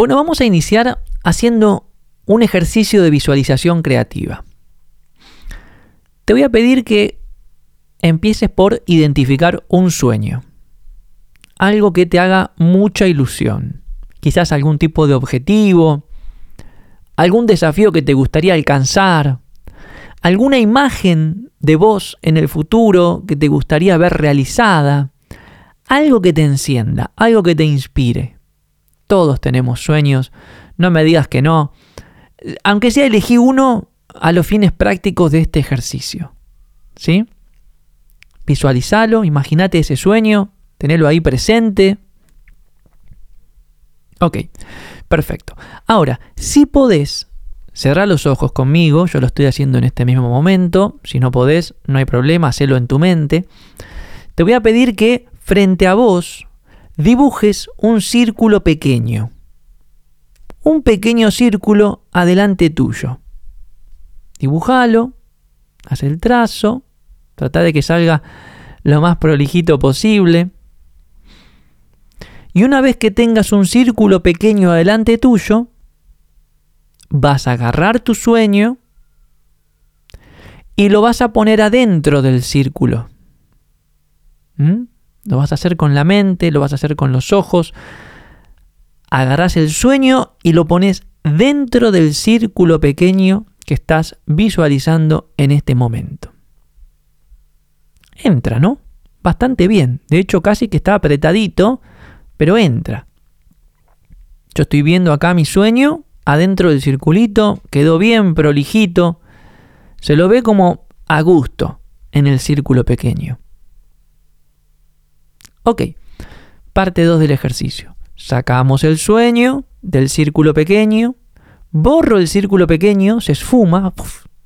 Bueno, vamos a iniciar haciendo un ejercicio de visualización creativa. Te voy a pedir que empieces por identificar un sueño. Algo que te haga mucha ilusión. Quizás algún tipo de objetivo, algún desafío que te gustaría alcanzar, alguna imagen de vos en el futuro que te gustaría ver realizada, algo que te encienda, algo que te inspire. Todos tenemos sueños, no me digas que no. Aunque sea elegí uno a los fines prácticos de este ejercicio. ¿Sí? Visualizalo, imagínate ese sueño, tenelo ahí presente. Ok, perfecto. Ahora, si podés cerrar los ojos conmigo, yo lo estoy haciendo en este mismo momento, si no podés, no hay problema, hacelo en tu mente. Te voy a pedir que frente a vos dibujes un círculo pequeño. Un pequeño círculo adelante tuyo. Dibujalo, haz el trazo, trata de que salga lo más prolijito posible. Y una vez que tengas un círculo pequeño adelante tuyo, vas a agarrar tu sueño y lo vas a poner adentro del círculo. ¿Mm? Lo vas a hacer con la mente, lo vas a hacer con los ojos. Agarras el sueño y lo pones dentro del círculo pequeño que estás visualizando en este momento. Entra, ¿no? Bastante bien. De hecho, casi que está apretadito, pero entra. Yo estoy viendo acá mi sueño adentro del circulito, quedó bien prolijito. Se lo ve como a gusto en el círculo pequeño. Ok, parte 2 del ejercicio. Sacamos el sueño del círculo pequeño, borro el círculo pequeño, se esfuma,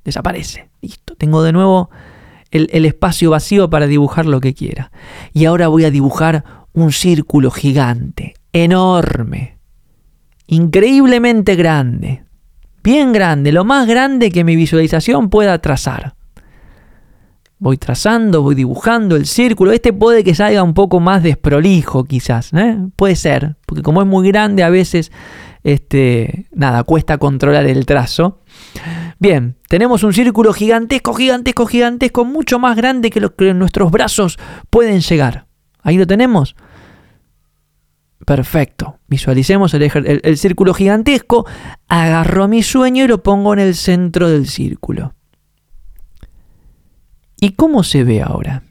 desaparece. Listo, tengo de nuevo el, el espacio vacío para dibujar lo que quiera. Y ahora voy a dibujar un círculo gigante, enorme, increíblemente grande, bien grande, lo más grande que mi visualización pueda trazar. Voy trazando, voy dibujando el círculo. Este puede que salga un poco más desprolijo, quizás. ¿eh? Puede ser, porque como es muy grande, a veces, este, nada, cuesta controlar el trazo. Bien, tenemos un círculo gigantesco, gigantesco, gigantesco, mucho más grande que lo que nuestros brazos pueden llegar. Ahí lo tenemos. Perfecto. Visualicemos el, el, círculo gigantesco. Agarro mi sueño y lo pongo en el centro del círculo. ¿Y cómo se ve ahora?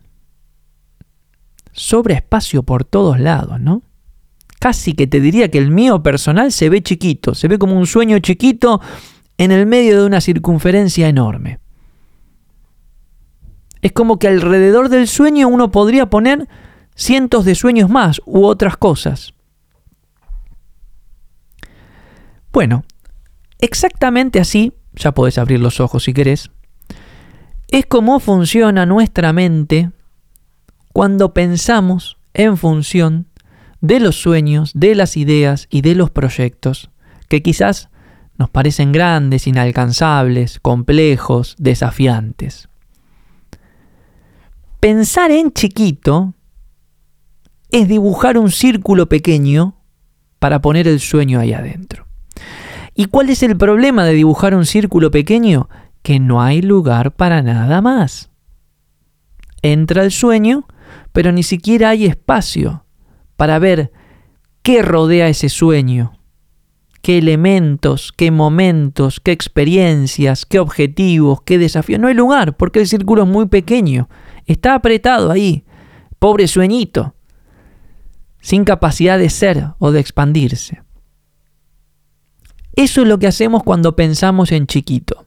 Sobra espacio por todos lados, ¿no? Casi que te diría que el mío personal se ve chiquito, se ve como un sueño chiquito en el medio de una circunferencia enorme. Es como que alrededor del sueño uno podría poner cientos de sueños más u otras cosas. Bueno, exactamente así, ya podés abrir los ojos si querés, es cómo funciona nuestra mente cuando pensamos en función de los sueños, de las ideas y de los proyectos que quizás nos parecen grandes, inalcanzables, complejos, desafiantes. Pensar en chiquito es dibujar un círculo pequeño para poner el sueño ahí adentro. ¿Y cuál es el problema de dibujar un círculo pequeño? Que no hay lugar para nada más. Entra el sueño, pero ni siquiera hay espacio para ver qué rodea ese sueño, qué elementos, qué momentos, qué experiencias, qué objetivos, qué desafíos. No hay lugar porque el círculo es muy pequeño, está apretado ahí, pobre sueñito, sin capacidad de ser o de expandirse. Eso es lo que hacemos cuando pensamos en chiquito.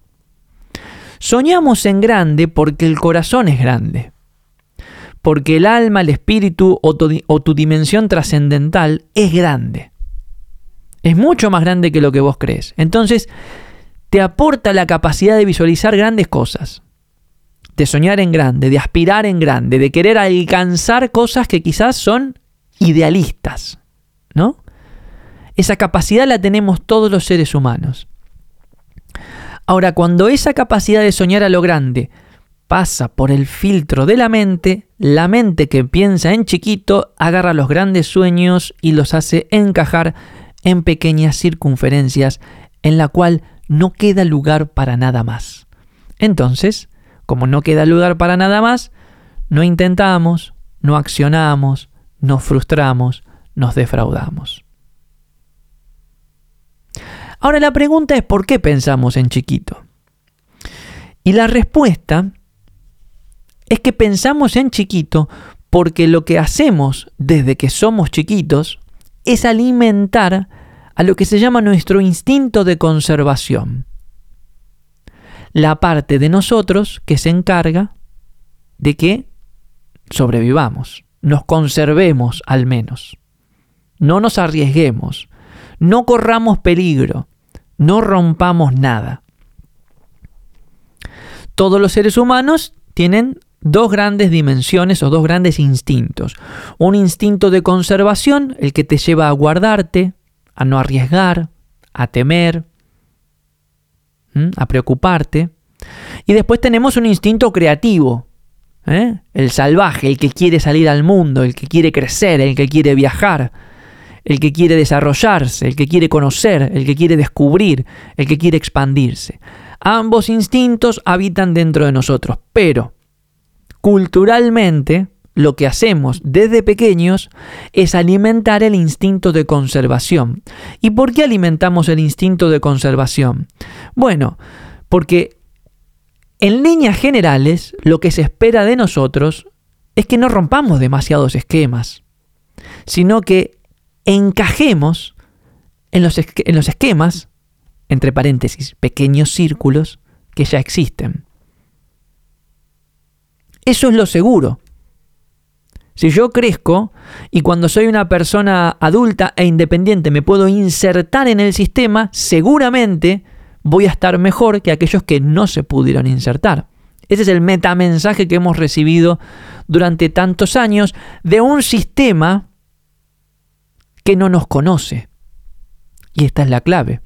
Soñamos en grande porque el corazón es grande, porque el alma, el espíritu o tu, dimensión trascendental es grande. Es mucho más grande que lo que vos crees. Entonces, te aporta la capacidad de visualizar grandes cosas, de soñar en grande, de aspirar en grande, de querer alcanzar cosas que quizás son idealistas, ¿no? Esa capacidad la tenemos todos los seres humanos. Ahora, cuando esa capacidad de soñar a lo grande pasa por el filtro de la mente, la mente que piensa en chiquito agarra los grandes sueños y los hace encajar en pequeñas circunferencias en la cual no queda lugar para nada más. Entonces, como no queda lugar para nada más, no intentamos, no accionamos, nos frustramos, nos defraudamos. Ahora la pregunta es ¿por qué pensamos en chiquito? Y la respuesta es que pensamos en chiquito porque lo que hacemos desde que somos chiquitos es alimentar a lo que se llama nuestro instinto de conservación. La parte de nosotros que se encarga de que sobrevivamos, nos conservemos al menos, no nos arriesguemos, no corramos peligro, no rompamos nada. Todos los seres humanos tienen dos grandes dimensiones o dos grandes instintos. Un instinto de conservación, el que te lleva a guardarte, a no arriesgar, a temer, a preocuparte. Y después tenemos un instinto creativo, ¿eh? el salvaje, el que quiere salir al mundo, el que quiere crecer, el que quiere viajar, el que quiere desarrollarse, el que quiere conocer, el que quiere descubrir, el que quiere expandirse. Ambos instintos habitan dentro de nosotros, pero culturalmente lo que hacemos desde pequeños es alimentar el instinto de conservación. ¿Y por qué alimentamos el instinto de conservación? Bueno, porque en líneas generales lo que se espera de nosotros es que no rompamos demasiados esquemas, sino que encajemos en los, en los esquemas, entre paréntesis, pequeños círculos que ya existen. Eso es lo seguro. Si yo crezco y cuando soy una persona adulta e independiente me puedo insertar en el sistema, seguramente voy a estar mejor que aquellos que no se pudieron insertar. Ese es el metamensaje que hemos recibido durante tantos años de un sistema que no nos conoce. Y esta es la clave.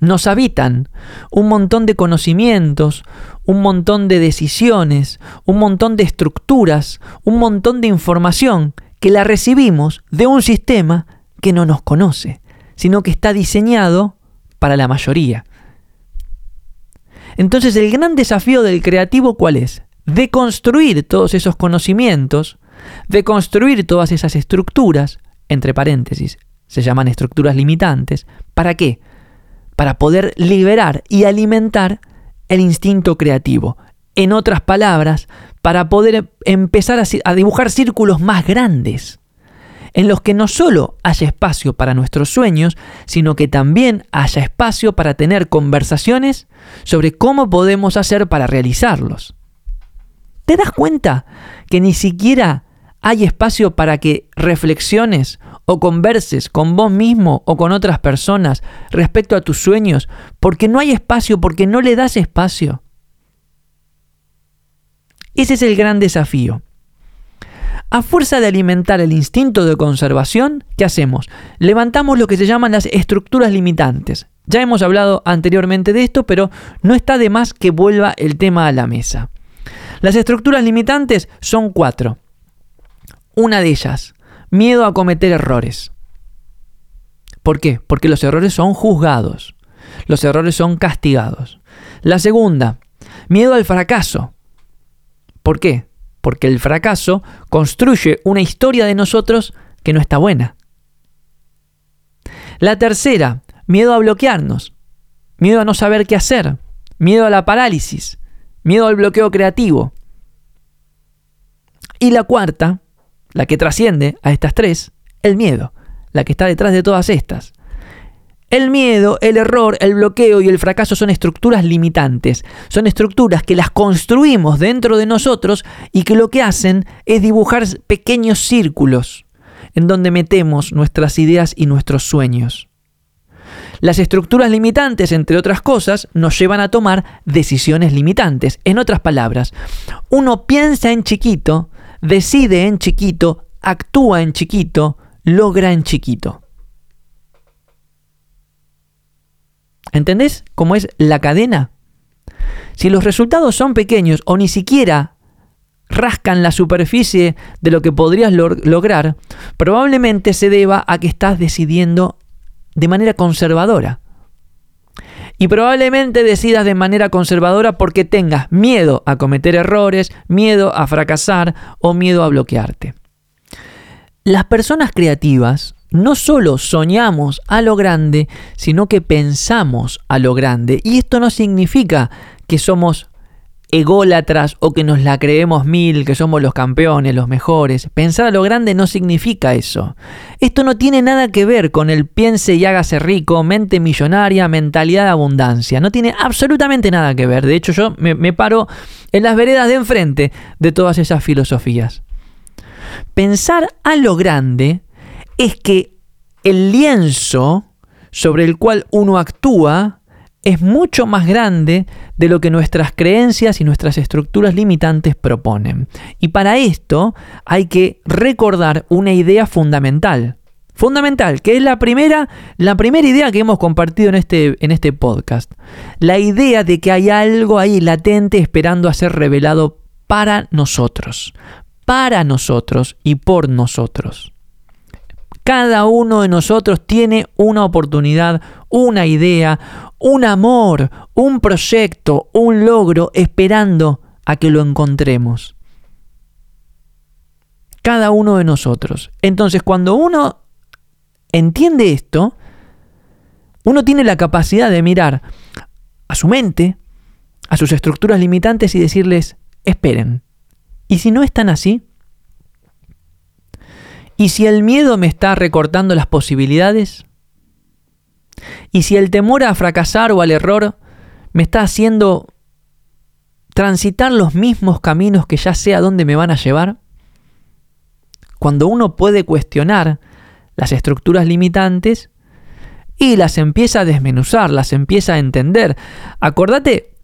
Nos habitan un montón de conocimientos, un montón de decisiones, un montón de estructuras, un montón de información que la recibimos de un sistema que no nos conoce, sino que está diseñado para la mayoría. Entonces el gran desafío del creativo cuál es? De construir todos esos conocimientos, de construir todas esas estructuras entre paréntesis, se llaman estructuras limitantes. ¿Para qué? Para poder liberar y alimentar el instinto creativo. En otras palabras, para poder empezar a, dibujar círculos más grandes, en los que no solo haya espacio para nuestros sueños, sino que también haya espacio para tener conversaciones sobre cómo podemos hacer para realizarlos. ¿Te das cuenta que ni siquiera hay espacio para que reflexiones o converses con vos mismo o con otras personas respecto a tus sueños, porque no hay espacio, porque no le das espacio. Ese es el gran desafío. A fuerza de alimentar el instinto de conservación, ¿qué hacemos? Levantamos lo que se llaman las estructuras limitantes. Ya hemos hablado anteriormente de esto, pero no está de más que vuelva el tema a la mesa. Las estructuras limitantes son cuatro. Una de ellas, miedo a cometer errores. ¿Por qué? Porque los errores son juzgados. Los errores son castigados. La segunda, miedo al fracaso. ¿Por qué? Porque el fracaso construye una historia de nosotros que no está buena. La tercera, miedo a bloquearnos. Miedo a no saber qué hacer. Miedo a la parálisis. Miedo al bloqueo creativo. Y la cuarta, la que trasciende a estas tres, el miedo, la que está detrás de todas estas. El miedo, el error, el bloqueo y el fracaso son estructuras limitantes, son estructuras que las construimos dentro de nosotros y que lo que hacen es dibujar pequeños círculos en donde metemos nuestras ideas y nuestros sueños. Las estructuras limitantes, entre otras cosas, nos llevan a tomar decisiones limitantes. En otras palabras, uno piensa en chiquito decide en chiquito, actúa en chiquito, logra en chiquito. ¿Entendés cómo es la cadena? Si los resultados son pequeños o ni siquiera rascan la superficie de lo que podrías lograr, probablemente se deba a que estás decidiendo de manera conservadora. Y probablemente decidas de manera conservadora porque tengas miedo a cometer errores, miedo a fracasar o miedo a bloquearte. Las personas creativas no solo soñamos a lo grande, sino que pensamos a lo grande. Y esto no significa que somos ególatras o que nos la creemos mil, que somos los campeones, los mejores. Pensar a lo grande no significa eso. Esto no tiene nada que ver con el piense y hágase rico, mente millonaria, mentalidad de abundancia. No tiene absolutamente nada que ver. De hecho, yo me, me paro en las veredas de enfrente de todas esas filosofías. Pensar a lo grande es que el lienzo sobre el cual uno actúa es mucho más grande de lo que nuestras creencias y nuestras estructuras limitantes proponen. Y para esto hay que recordar una idea fundamental. Fundamental, que es la primera, la primera idea que hemos compartido en este, en este podcast. La idea de que hay algo ahí latente esperando a ser revelado para nosotros. Para nosotros y por nosotros. Cada uno de nosotros tiene una oportunidad, una idea, un amor, un proyecto, un logro esperando a que lo encontremos. Cada uno de nosotros. Entonces, cuando uno entiende esto, uno tiene la capacidad de mirar a su mente, a sus estructuras limitantes y decirles, esperen. ¿Y si no están así? ¿Y si el miedo me está recortando las posibilidades? ¿Y si el temor a fracasar o al error me está haciendo transitar los mismos caminos que ya sé a dónde me van a llevar? Cuando uno puede cuestionar las estructuras limitantes y las empieza a desmenuzar, las empieza a entender. Acordate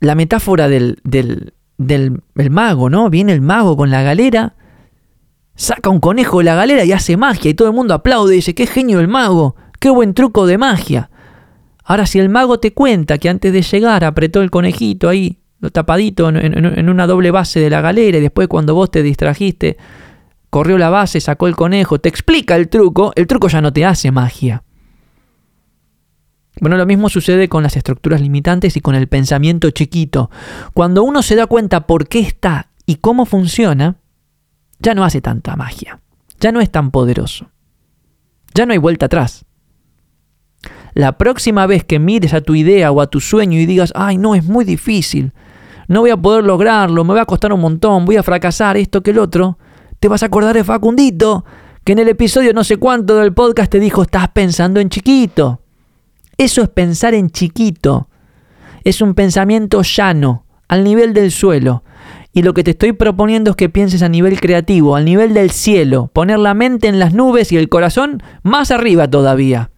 la metáfora del, del, del mago, ¿no? Viene el mago con la galera saca un conejo de la galera y hace magia y todo el mundo aplaude y dice, qué genio el mago, qué buen truco de magia. Ahora, si el mago te cuenta que antes de llegar apretó el conejito ahí, lo tapadito en, una doble base de la galera y después cuando vos te distrajiste, corrió la base, sacó el conejo, te explica el truco, el truco ya no te hace magia. Bueno, lo mismo sucede con las estructuras limitantes y con el pensamiento chiquito. Cuando uno se da cuenta por qué está y cómo funciona, ya no hace tanta magia, ya no es tan poderoso, ya no hay vuelta atrás. La próxima vez que mires a tu idea o a tu sueño y digas, ay no, es muy difícil, no voy a poder lograrlo, me va a costar un montón, voy a fracasar, esto que el otro, te vas a acordar de Facundito, que en el episodio no sé cuánto del podcast te dijo, estás pensando en chiquito. Eso es pensar en chiquito. Es un pensamiento llano, al nivel del suelo. Y lo que te estoy proponiendo es que pienses a nivel creativo, al nivel del cielo, poner la mente en las nubes y el corazón más arriba todavía.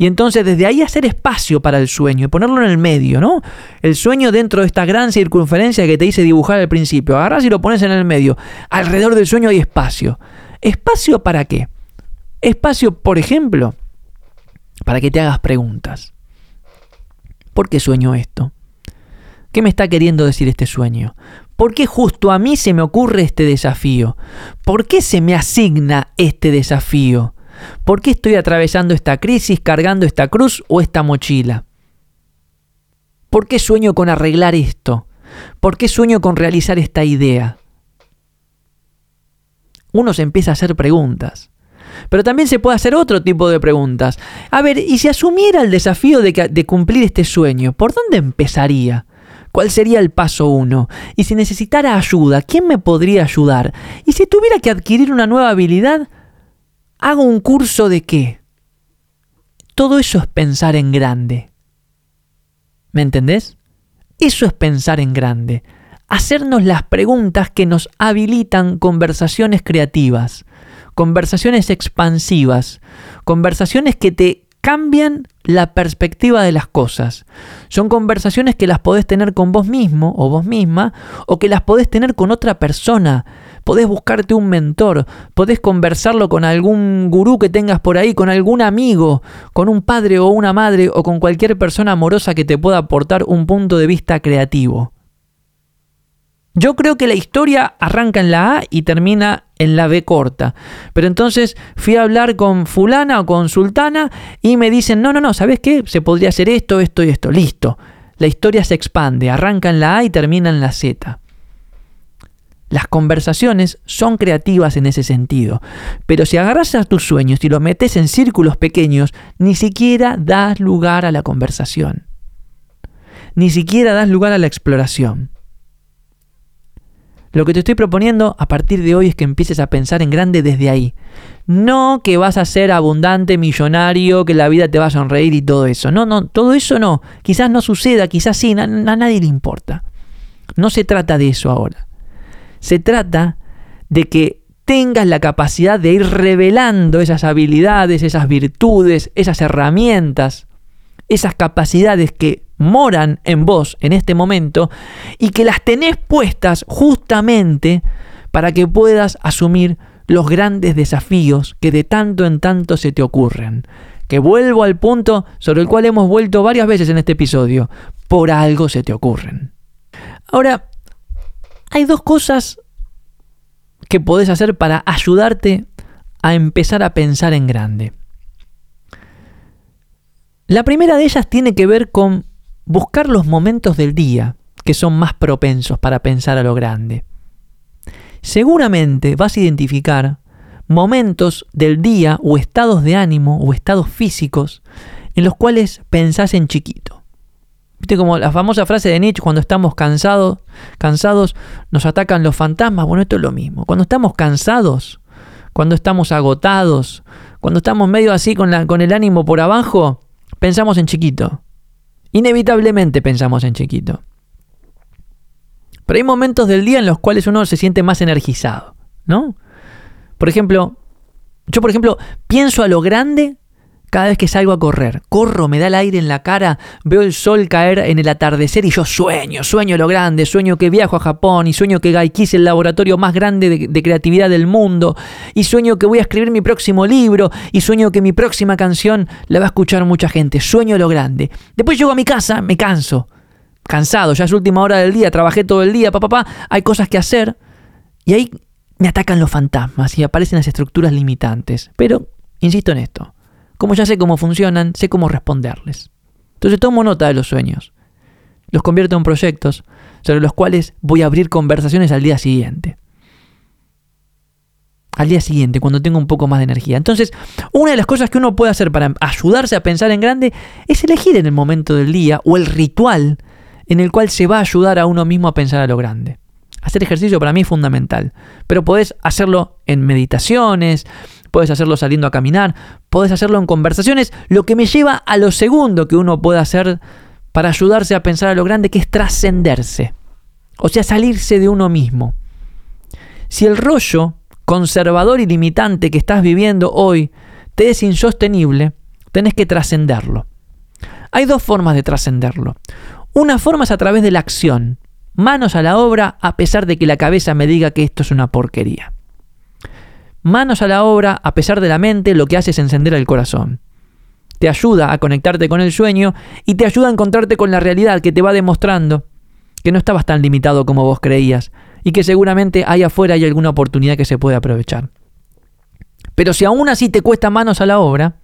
Y entonces desde ahí hacer espacio para el sueño y ponerlo en el medio, ¿no? El sueño dentro de esta gran circunferencia que te hice dibujar al principio. Agarras y lo pones en el medio. Alrededor del sueño hay espacio. ¿Espacio para qué? Espacio, por ejemplo, para que te hagas preguntas. ¿Por qué sueño esto? ¿Qué me está queriendo decir este sueño? ¿Por qué justo a mí se me ocurre este desafío? ¿Por qué se me asigna este desafío? ¿Por qué estoy atravesando esta crisis, cargando esta cruz o esta mochila? ¿Por qué sueño con arreglar esto? ¿Por qué sueño con realizar esta idea? Uno se empieza a hacer preguntas. Pero también se puede hacer otro tipo de preguntas. A ver, ¿y si asumiera el desafío de, de cumplir este sueño? ¿Por dónde empezaría? ¿Cuál sería el paso uno? Y si necesitara ayuda, ¿quién me podría ayudar? Y si tuviera que adquirir una nueva habilidad, ¿hago un curso de qué? Todo eso es pensar en grande. ¿Me entendés? Eso es pensar en grande. Hacernos las preguntas que nos habilitan conversaciones creativas, conversaciones expansivas, conversaciones que te cambian la perspectiva de las cosas. Son conversaciones que las podés tener con vos mismo o vos misma o que las podés tener con otra persona. Podés buscarte un mentor, podés conversarlo con algún gurú que tengas por ahí, con algún amigo, con un padre o una madre o con cualquier persona amorosa que te pueda aportar un punto de vista creativo. Yo creo que la historia arranca en la A y termina en la B corta. Pero entonces fui a hablar con fulana o con sultana y me dicen, no, no, no, ¿sabes qué? Se podría hacer esto, esto y esto. Listo. La historia se expande, arranca en la A y termina en la Z. Las conversaciones son creativas en ese sentido, pero si agarras a tus sueños y los metes en círculos pequeños, ni siquiera das lugar a la conversación. Ni siquiera das lugar a la exploración. Lo que te estoy proponiendo a partir de hoy es que empieces a pensar en grande desde ahí. No que vas a ser abundante, millonario, que la vida te va a sonreír y todo eso. No, no, todo eso no. Quizás no suceda, quizás sí, a, nadie le importa. No se trata de eso ahora. Se trata de que tengas la capacidad de ir revelando esas habilidades, esas virtudes, esas herramientas, esas capacidades que moran en vos en este momento y que las tenés puestas justamente para que puedas asumir los grandes desafíos que de tanto en tanto se te ocurren. Que vuelvo al punto sobre el cual hemos vuelto varias veces en este episodio. Por algo se te ocurren. Ahora, hay dos cosas que podés hacer para ayudarte a empezar a pensar en grande. La primera de ellas tiene que ver con buscar los momentos del día que son más propensos para pensar a lo grande. Seguramente vas a identificar momentos del día o estados de ánimo o estados físicos en los cuales pensás en chiquito. ¿Viste como la famosa frase de Nietzsche, cuando estamos cansados, cansados nos atacan los fantasmas? Bueno, esto es lo mismo. Cuando estamos cansados, cuando estamos agotados, cuando estamos medio así con, la, con el ánimo por abajo, pensamos en chiquito. Inevitablemente pensamos en chiquito. Pero hay momentos del día en los cuales uno se siente más energizado, ¿no? Por ejemplo, yo por ejemplo pienso a lo grande cada vez que salgo a correr. Corro, me da el aire en la cara, veo el sol caer en el atardecer y yo sueño, sueño lo grande, sueño que viajo a Japón y sueño que Gaiki es el laboratorio más grande de, de, creatividad del mundo y sueño que voy a escribir mi próximo libro y sueño que mi próxima canción la va a escuchar mucha gente. Sueño lo grande. Después llego a mi casa, me canso. Cansado, ya es última hora del día, trabajé todo el día, papá, papá, hay cosas que hacer. Y ahí me atacan los fantasmas y aparecen las estructuras limitantes. Pero, insisto en esto, como ya sé cómo funcionan, sé cómo responderles. Entonces tomo nota de los sueños. Los convierto en proyectos sobre los cuales voy a abrir conversaciones al día siguiente. Al día siguiente, cuando tengo un poco más de energía. Entonces, una de las cosas que uno puede hacer para ayudarse a pensar en grande es elegir en el momento del día o el ritual en el cual se va a ayudar a uno mismo a pensar a lo grande. Hacer ejercicio para mí es fundamental, pero podés hacerlo en meditaciones, puedes hacerlo saliendo a caminar, puedes hacerlo en conversaciones, lo que me lleva a lo segundo que uno puede hacer para ayudarse a pensar a lo grande, que es trascenderse, o sea, salirse de uno mismo. Si el rollo conservador y limitante que estás viviendo hoy te es insostenible, tenés que trascenderlo. Hay dos formas de trascenderlo. Una forma es a través de la acción, manos a la obra a pesar de que la cabeza me diga que esto es una porquería. Manos a la obra a pesar de la mente lo que hace es encender el corazón. Te ayuda a conectarte con el sueño y te ayuda a encontrarte con la realidad que te va demostrando que no estabas tan limitado como vos creías y que seguramente ahí afuera hay alguna oportunidad que se puede aprovechar. Pero si aún así te cuesta manos a la obra,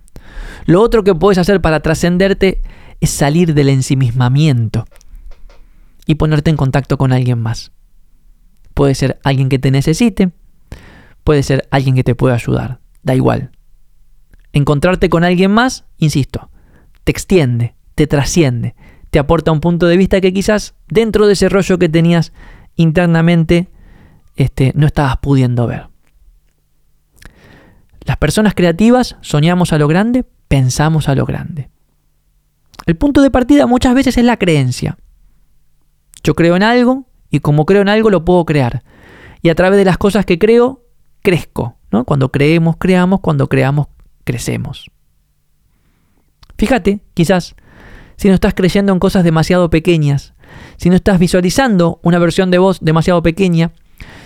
lo otro que puedes hacer para trascenderte es salir del ensimismamiento y ponerte en contacto con alguien más. Puede ser alguien que te necesite, puede ser alguien que te pueda ayudar, da igual. Encontrarte con alguien más, insisto, te extiende, te trasciende, te aporta un punto de vista que quizás dentro de ese rollo que tenías internamente este, no estabas pudiendo ver. Las personas creativas soñamos a lo grande, pensamos a lo grande. El punto de partida muchas veces es la creencia. Yo creo en algo y como creo en algo lo puedo crear. Y a través de las cosas que creo, crezco. ¿no? Cuando creemos, creamos, cuando creamos, crecemos. Fíjate, quizás, si no estás creyendo en cosas demasiado pequeñas, si no estás visualizando una versión de vos demasiado pequeña,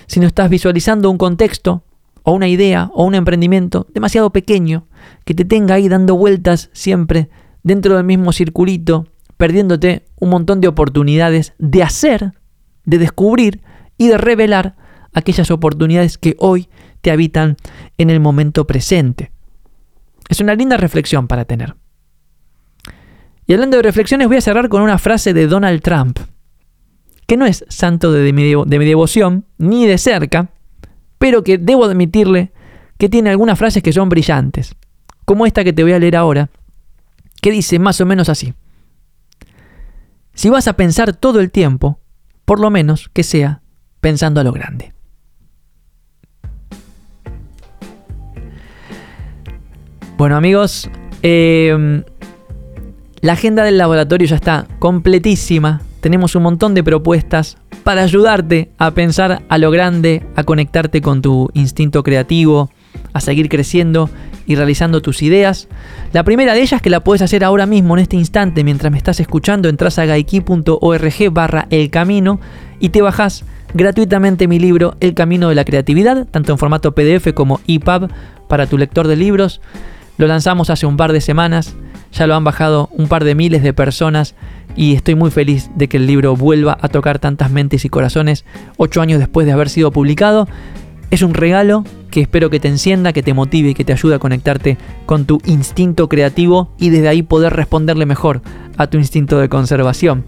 si no estás visualizando un contexto o una idea o un emprendimiento demasiado pequeño que te tenga ahí dando vueltas siempre dentro del mismo circulito, perdiéndote un montón de oportunidades de hacer, de descubrir y de revelar aquellas oportunidades que hoy te habitan en el momento presente. Es una linda reflexión para tener. Y hablando de reflexiones, voy a cerrar con una frase de Donald Trump, que no es santo de mi, de mi devoción, ni de cerca, pero que debo admitirle que tiene algunas frases que son brillantes, como esta que te voy a leer ahora, que dice más o menos así. Si vas a pensar todo el tiempo, por lo menos que sea pensando a lo grande. Bueno amigos, em, la agenda del laboratorio ya está completísima. Tenemos un montón de propuestas para ayudarte a pensar a lo grande, a conectarte con tu instinto creativo, a seguir creciendo y realizando tus ideas. La primera de ellas que la puedes hacer ahora mismo en este instante mientras me estás escuchando, entras a gaiki.org barra el camino y te bajas gratuitamente mi libro El Camino de la Creatividad, tanto en formato PDF como EPUB para tu lector de libros. Lo lanzamos hace un par de semanas, ya lo han bajado un par de miles de personas y estoy muy feliz de que el libro vuelva a tocar tantas mentes y corazones ocho años después de haber sido publicado. Es un regalo que espero que te encienda, que te motive y que te ayude a conectarte con tu instinto creativo y desde ahí poder responderle mejor a tu instinto de conservación.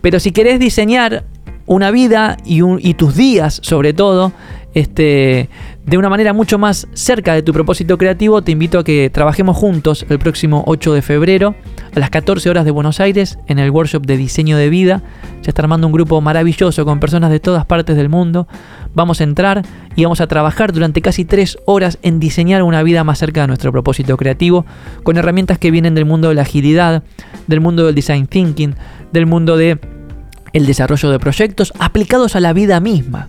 Pero si querés diseñar una vida y, y tus días sobre todo este, de una manera mucho más cerca de tu propósito creativo, te invito a que trabajemos juntos el próximo 8 de febrero a las 14 horas de Buenos Aires en el workshop de diseño de vida. Se está armando un grupo maravilloso con personas de todas partes del mundo. Vamos a entrar y vamos a trabajar durante casi 3 horas en diseñar una vida más cerca de nuestro propósito creativo con herramientas que vienen del mundo de la agilidad, del mundo del design thinking, del mundo de el desarrollo de proyectos aplicados a la vida misma.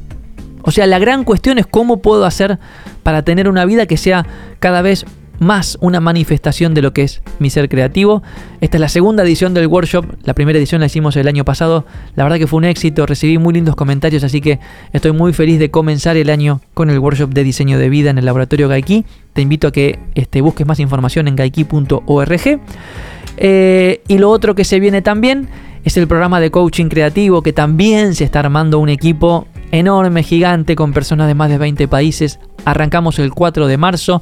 O sea, la gran cuestión es cómo puedo hacer para tener una vida que sea cada vez más una manifestación de lo que es mi ser creativo. Esta es la segunda edición del workshop, la primera edición la hicimos el año pasado, la verdad que fue un éxito, recibí muy lindos comentarios, así que estoy muy feliz de comenzar el año con el workshop de diseño de vida en el laboratorio Gaiki. Te invito a que este, busques más información en gaiki.org. Eh, y lo otro que se viene también es el programa de coaching creativo que también se está armando un equipo enorme, gigante, con personas de más de 20 países. Arrancamos el 4 de marzo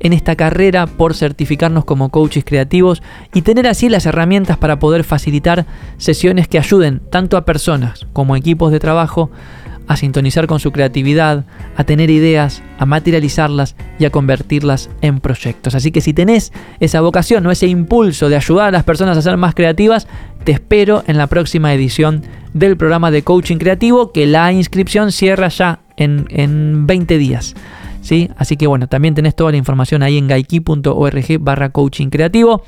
en esta carrera por certificarnos como coaches creativos y tener así las herramientas para poder facilitar sesiones que ayuden tanto a personas como a equipos de trabajo a sintonizar con su creatividad, a tener ideas, a materializarlas y a convertirlas en proyectos. Así que si tenés esa vocación o ese impulso de ayudar a las personas a ser más creativas, te espero en la próxima edición del programa de coaching creativo que la inscripción cierra ya en, en 20 días. ¿Sí? Así que bueno, también tenés toda la información ahí en gaiki.org barra coaching creativo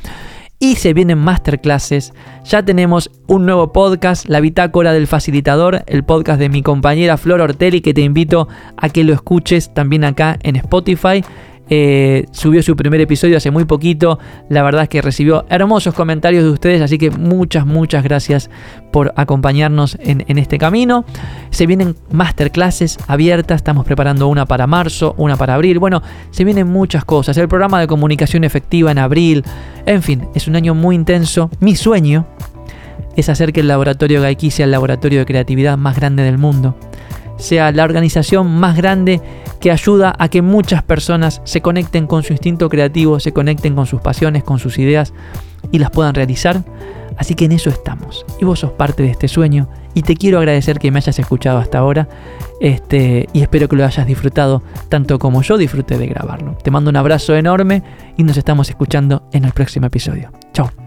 y se vienen masterclasses. Ya tenemos un nuevo podcast, La Bitácora del Facilitador, el podcast de mi compañera Flor Ortelli, que te invito a que lo escuches también acá en Spotify. Eh, subió su primer episodio hace muy poquito. La verdad es que recibió hermosos comentarios de ustedes, así que muchas, muchas gracias por acompañarnos en, en, este camino. Se vienen masterclasses abiertas, estamos preparando una para marzo, una para abril. Bueno, se vienen muchas cosas. El programa de comunicación efectiva en abril. En fin, es un año muy intenso. Mi sueño es hacer que el laboratorio Gaiki sea el laboratorio de creatividad más grande del mundo sea la organización más grande que ayuda a que muchas personas se conecten con su instinto creativo, se conecten con sus pasiones, con sus ideas y las puedan realizar. Así que en eso estamos. Y vos sos parte de este sueño. Y te quiero agradecer que me hayas escuchado hasta ahora. Este, y espero que lo hayas disfrutado tanto como yo disfruté de grabarlo. Te mando un abrazo enorme y nos estamos escuchando en el próximo episodio. Chao.